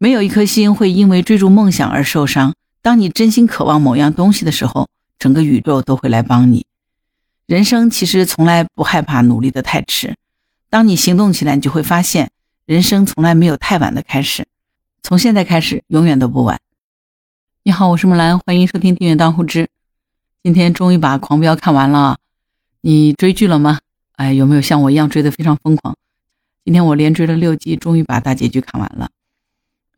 没有一颗心会因为追逐梦想而受伤。当你真心渴望某样东西的时候，整个宇宙都会来帮你。人生其实从来不害怕努力的太迟。当你行动起来，你就会发现，人生从来没有太晚的开始。从现在开始，永远都不晚。你好，我是木兰，欢迎收听《订阅当户知》。今天终于把《狂飙》看完了，你追剧了吗？哎，有没有像我一样追得非常疯狂？今天我连追了六集，终于把大结局看完了。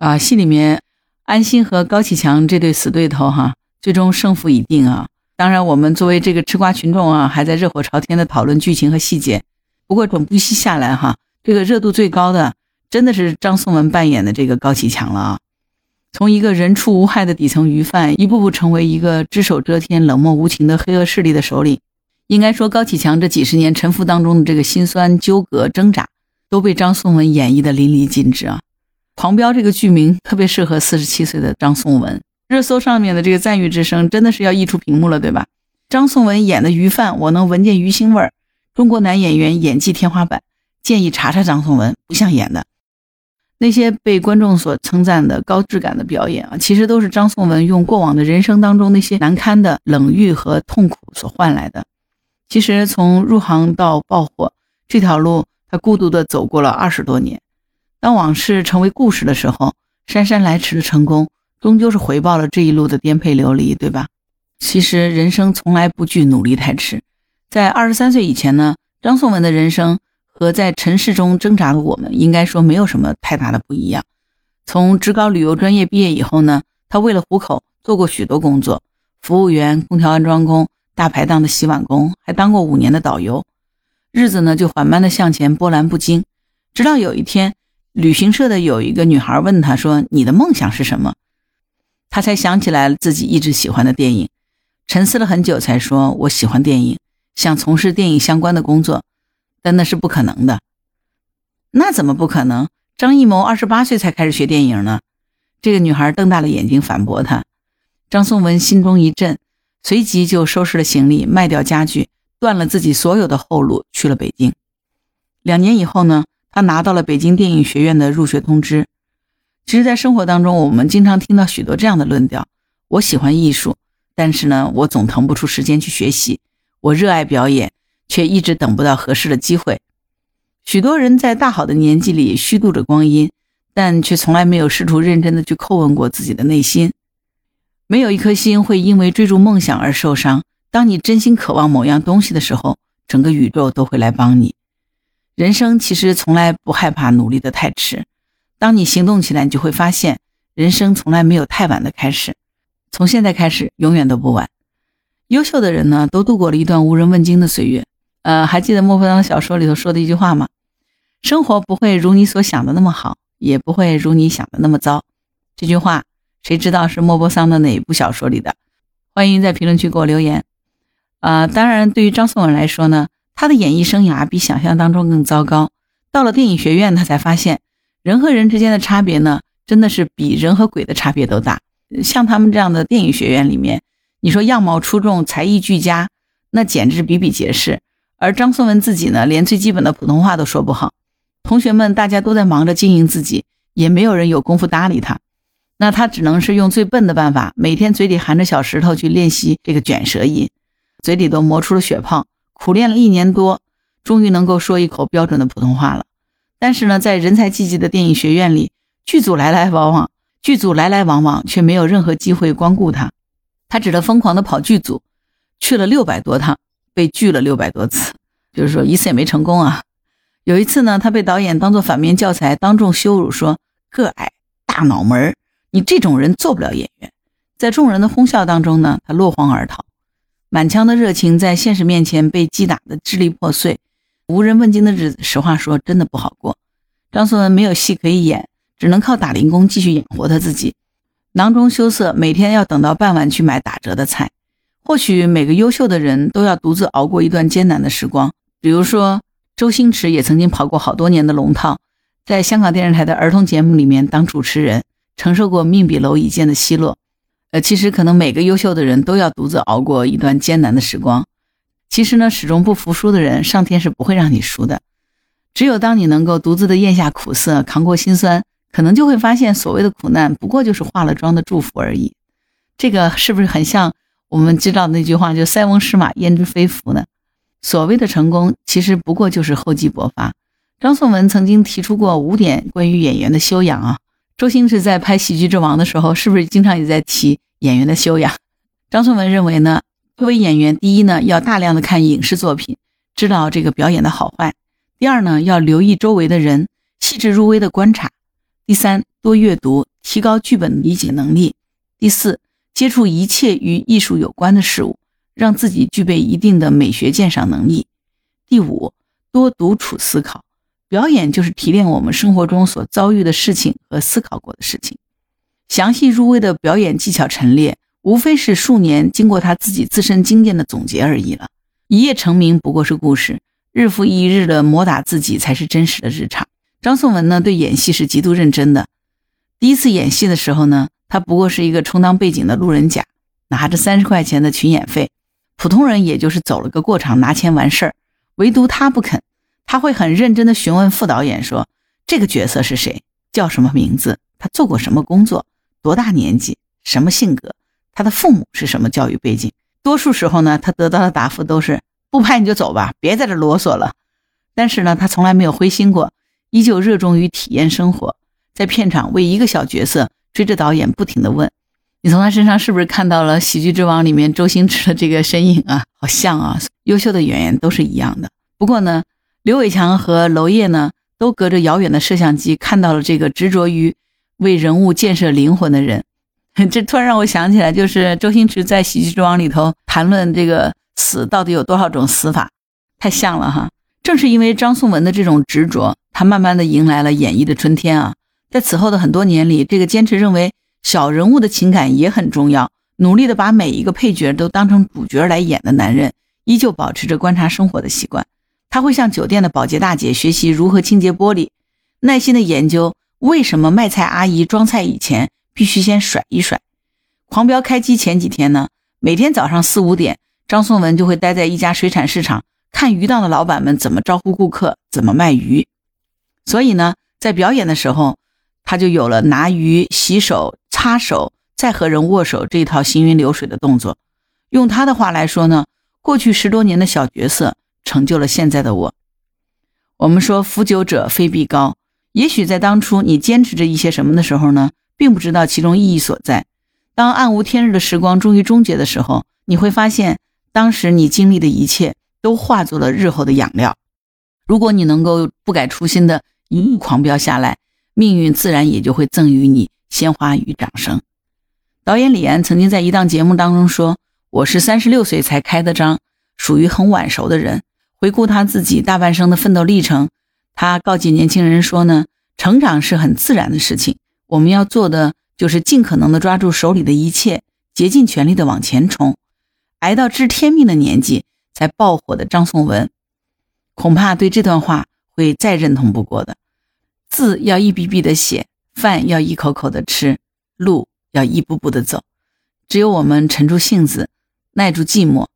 啊，戏里面安心和高启强这对死对头哈，最终胜负已定啊。当然，我们作为这个吃瓜群众啊，还在热火朝天的讨论剧情和细节。不过整部戏下来哈，这个热度最高的真的是张颂文扮演的这个高启强了啊。从一个人畜无害的底层鱼贩，一步步成为一个只手遮天、冷漠无情的黑恶势力的首领。应该说，高启强这几十年沉浮当中的这个心酸、纠葛、挣扎，都被张颂文演绎的淋漓尽致啊。狂飙这个剧名特别适合四十七岁的张颂文，热搜上面的这个赞誉之声真的是要溢出屏幕了，对吧？张颂文演的鱼贩，我能闻见鱼腥味儿。中国男演员演技天花板，建议查查张颂文，不像演的。那些被观众所称赞的高质感的表演啊，其实都是张颂文用过往的人生当中那些难堪的冷遇和痛苦所换来的。其实从入行到爆火这条路，他孤独地走过了二十多年。当往事成为故事的时候，姗姗来迟的成功终究是回报了这一路的颠沛流离，对吧？其实人生从来不惧努力太迟。在二十三岁以前呢，张颂文的人生和在尘世中挣扎的我们，应该说没有什么太大的不一样。从职高旅游专业毕业以后呢，他为了糊口做过许多工作：服务员、空调安装工、大排档的洗碗工，还当过五年的导游。日子呢就缓慢的向前，波澜不惊。直到有一天。旅行社的有一个女孩问他说：“你的梦想是什么？”他才想起来自己一直喜欢的电影，沉思了很久才说：“我喜欢电影，想从事电影相关的工作，但那是不可能的。”那怎么不可能？张艺谋二十八岁才开始学电影呢？这个女孩瞪大了眼睛反驳他。张颂文心中一震，随即就收拾了行李，卖掉家具，断了自己所有的后路，去了北京。两年以后呢？他拿到了北京电影学院的入学通知。其实，在生活当中，我们经常听到许多这样的论调：我喜欢艺术，但是呢，我总腾不出时间去学习；我热爱表演，却一直等不到合适的机会。许多人在大好的年纪里虚度着光阴，但却从来没有试图认真的去叩问过自己的内心。没有一颗心会因为追逐梦想而受伤。当你真心渴望某样东西的时候，整个宇宙都会来帮你。人生其实从来不害怕努力的太迟。当你行动起来，你就会发现，人生从来没有太晚的开始。从现在开始，永远都不晚。优秀的人呢，都度过了一段无人问津的岁月。呃，还记得莫泊桑小说里头说的一句话吗？生活不会如你所想的那么好，也不会如你想的那么糟。这句话，谁知道是莫泊桑的哪一部小说里的？欢迎在评论区给我留言。啊，当然，对于张颂文来说呢。他的演艺生涯比想象当中更糟糕。到了电影学院，他才发现人和人之间的差别呢，真的是比人和鬼的差别都大。像他们这样的电影学院里面，你说样貌出众、才艺俱佳，那简直比比皆是。而张颂文自己呢，连最基本的普通话都说不好。同学们大家都在忙着经营自己，也没有人有功夫搭理他。那他只能是用最笨的办法，每天嘴里含着小石头去练习这个卷舌音，嘴里都磨出了血泡。苦练了一年多，终于能够说一口标准的普通话了。但是呢，在人才济济的电影学院里，剧组来来往往，剧组来来往往，却没有任何机会光顾他。他只得疯狂地跑剧组，去了六百多趟，被拒了六百多次，就是说一次也没成功啊。有一次呢，他被导演当做反面教材，当众羞辱说：“个矮大脑门儿，你这种人做不了演员。”在众人的哄笑当中呢，他落荒而逃。满腔的热情在现实面前被击打的支离破碎，无人问津的日子，实话说真的不好过。张颂文没有戏可以演，只能靠打零工继续养活他自己，囊中羞涩，每天要等到傍晚去买打折的菜。或许每个优秀的人都要独自熬过一段艰难的时光，比如说周星驰也曾经跑过好多年的龙套，在香港电视台的儿童节目里面当主持人，承受过命比蝼蚁坚的奚落。呃，其实可能每个优秀的人都要独自熬过一段艰难的时光。其实呢，始终不服输的人，上天是不会让你输的。只有当你能够独自的咽下苦涩，扛过心酸，可能就会发现所谓的苦难不过就是化了妆的祝福而已。这个是不是很像我们知道那句话，就“塞翁失马，焉知非福”呢？所谓的成功，其实不过就是厚积薄发。张颂文曾经提出过五点关于演员的修养啊。周星驰在拍《喜剧之王》的时候，是不是经常也在提演员的修养？张颂文认为呢，作为演员，第一呢，要大量的看影视作品，知道这个表演的好坏；第二呢，要留意周围的人，细致入微的观察；第三，多阅读，提高剧本理解能力；第四，接触一切与艺术有关的事物，让自己具备一定的美学鉴赏能力；第五，多独处思考。表演就是提炼我们生活中所遭遇的事情和思考过的事情，详细入微的表演技巧陈列，无非是数年经过他自己自身经验的总结而已了。一夜成名不过是故事，日复一日的磨打自己才是真实的日常。张颂文呢，对演戏是极度认真的。第一次演戏的时候呢，他不过是一个充当背景的路人甲，拿着三十块钱的群演费，普通人也就是走了个过场拿钱完事儿，唯独他不肯。他会很认真地询问副导演说：“这个角色是谁？叫什么名字？他做过什么工作？多大年纪？什么性格？他的父母是什么教育背景？”多数时候呢，他得到的答复都是：“不拍你就走吧，别在这啰嗦了。”但是呢，他从来没有灰心过，依旧热衷于体验生活，在片场为一个小角色追着导演不停地问：“你从他身上是不是看到了《喜剧之王》里面周星驰的这个身影啊？好像啊，优秀的演员都是一样的。不过呢。”刘伟强和娄烨呢，都隔着遥远的摄像机看到了这个执着于为人物建设灵魂的人。这突然让我想起来，就是周星驰在《喜剧之王》里头谈论这个死到底有多少种死法，太像了哈。正是因为张颂文的这种执着，他慢慢的迎来了演绎的春天啊。在此后的很多年里，这个坚持认为小人物的情感也很重要，努力的把每一个配角都当成主角来演的男人，依旧保持着观察生活的习惯。他会向酒店的保洁大姐学习如何清洁玻璃，耐心的研究为什么卖菜阿姨装菜以前必须先甩一甩。狂飙开机前几天呢，每天早上四五点，张颂文就会待在一家水产市场，看鱼档的老板们怎么招呼顾客，怎么卖鱼。所以呢，在表演的时候，他就有了拿鱼、洗手、擦手，再和人握手这一套行云流水的动作。用他的话来说呢，过去十多年的小角色。成就了现在的我。我们说“腐久者非必高”，也许在当初你坚持着一些什么的时候呢，并不知道其中意义所在。当暗无天日的时光终于终结的时候，你会发现，当时你经历的一切都化作了日后的养料。如果你能够不改初心的一路狂飙下来，命运自然也就会赠予你鲜花与掌声。导演李安曾经在一档节目当中说：“我是三十六岁才开的张，属于很晚熟的人。”回顾他自己大半生的奋斗历程，他告诫年轻人说呢：成长是很自然的事情，我们要做的就是尽可能的抓住手里的一切，竭尽全力的往前冲，挨到知天命的年纪才爆火的张颂文，恐怕对这段话会再认同不过的。字要一笔笔的写，饭要一口口的吃，路要一步步的走。只有我们沉住性子，耐住寂寞。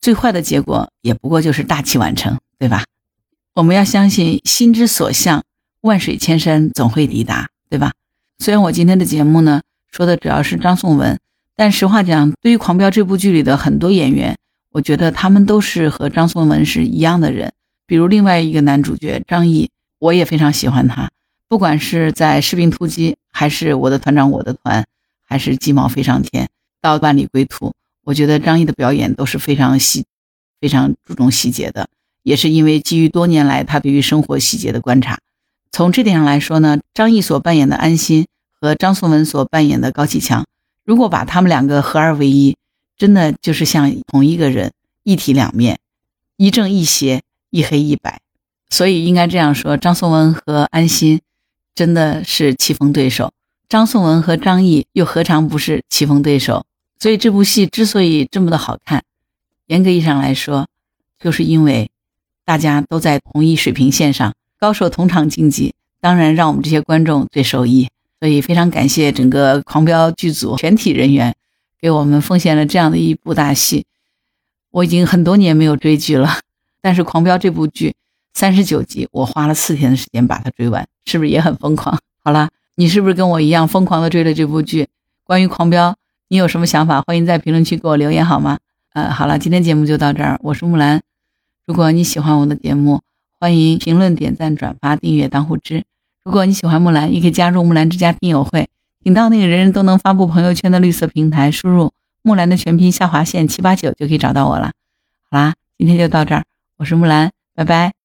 最坏的结果也不过就是大器晚成，对吧？我们要相信心之所向，万水千山总会抵达，对吧？虽然我今天的节目呢说的主要是张颂文，但实话讲，对于《狂飙》这部剧里的很多演员，我觉得他们都是和张颂文是一样的人。比如另外一个男主角张译，我也非常喜欢他，不管是在《士兵突击》，还是《我的团长我的团》，还是《鸡毛飞上天》到《万里归途》。我觉得张译的表演都是非常细、非常注重细节的，也是因为基于多年来他对于生活细节的观察。从这点上来说呢，张译所扮演的安心和张颂文所扮演的高启强，如果把他们两个合二为一，真的就是像同一个人，一体两面，一正一邪，一黑一白。所以应该这样说，张颂文和安心真的是棋逢对手，张颂文和张译又何尝不是棋逢对手？所以这部戏之所以这么的好看，严格意义上来说，就是因为大家都在同一水平线上，高手同场竞技，当然让我们这些观众最受益。所以非常感谢整个《狂飙》剧组全体人员，给我们奉献了这样的一部大戏。我已经很多年没有追剧了，但是《狂飙》这部剧三十九集，我花了四天的时间把它追完，是不是也很疯狂？好了。你是不是跟我一样疯狂的追了这部剧？关于《狂飙》，你有什么想法？欢迎在评论区给我留言好吗？呃，好了，今天节目就到这儿，我是木兰。如果你喜欢我的节目，欢迎评论、点赞、转发、订阅、当护知。如果你喜欢木兰，也可以加入木兰之家听友会，请到那个人人都能发布朋友圈的绿色平台，输入木兰的全拼下划线七八九就可以找到我了。好啦，今天就到这儿，我是木兰，拜拜。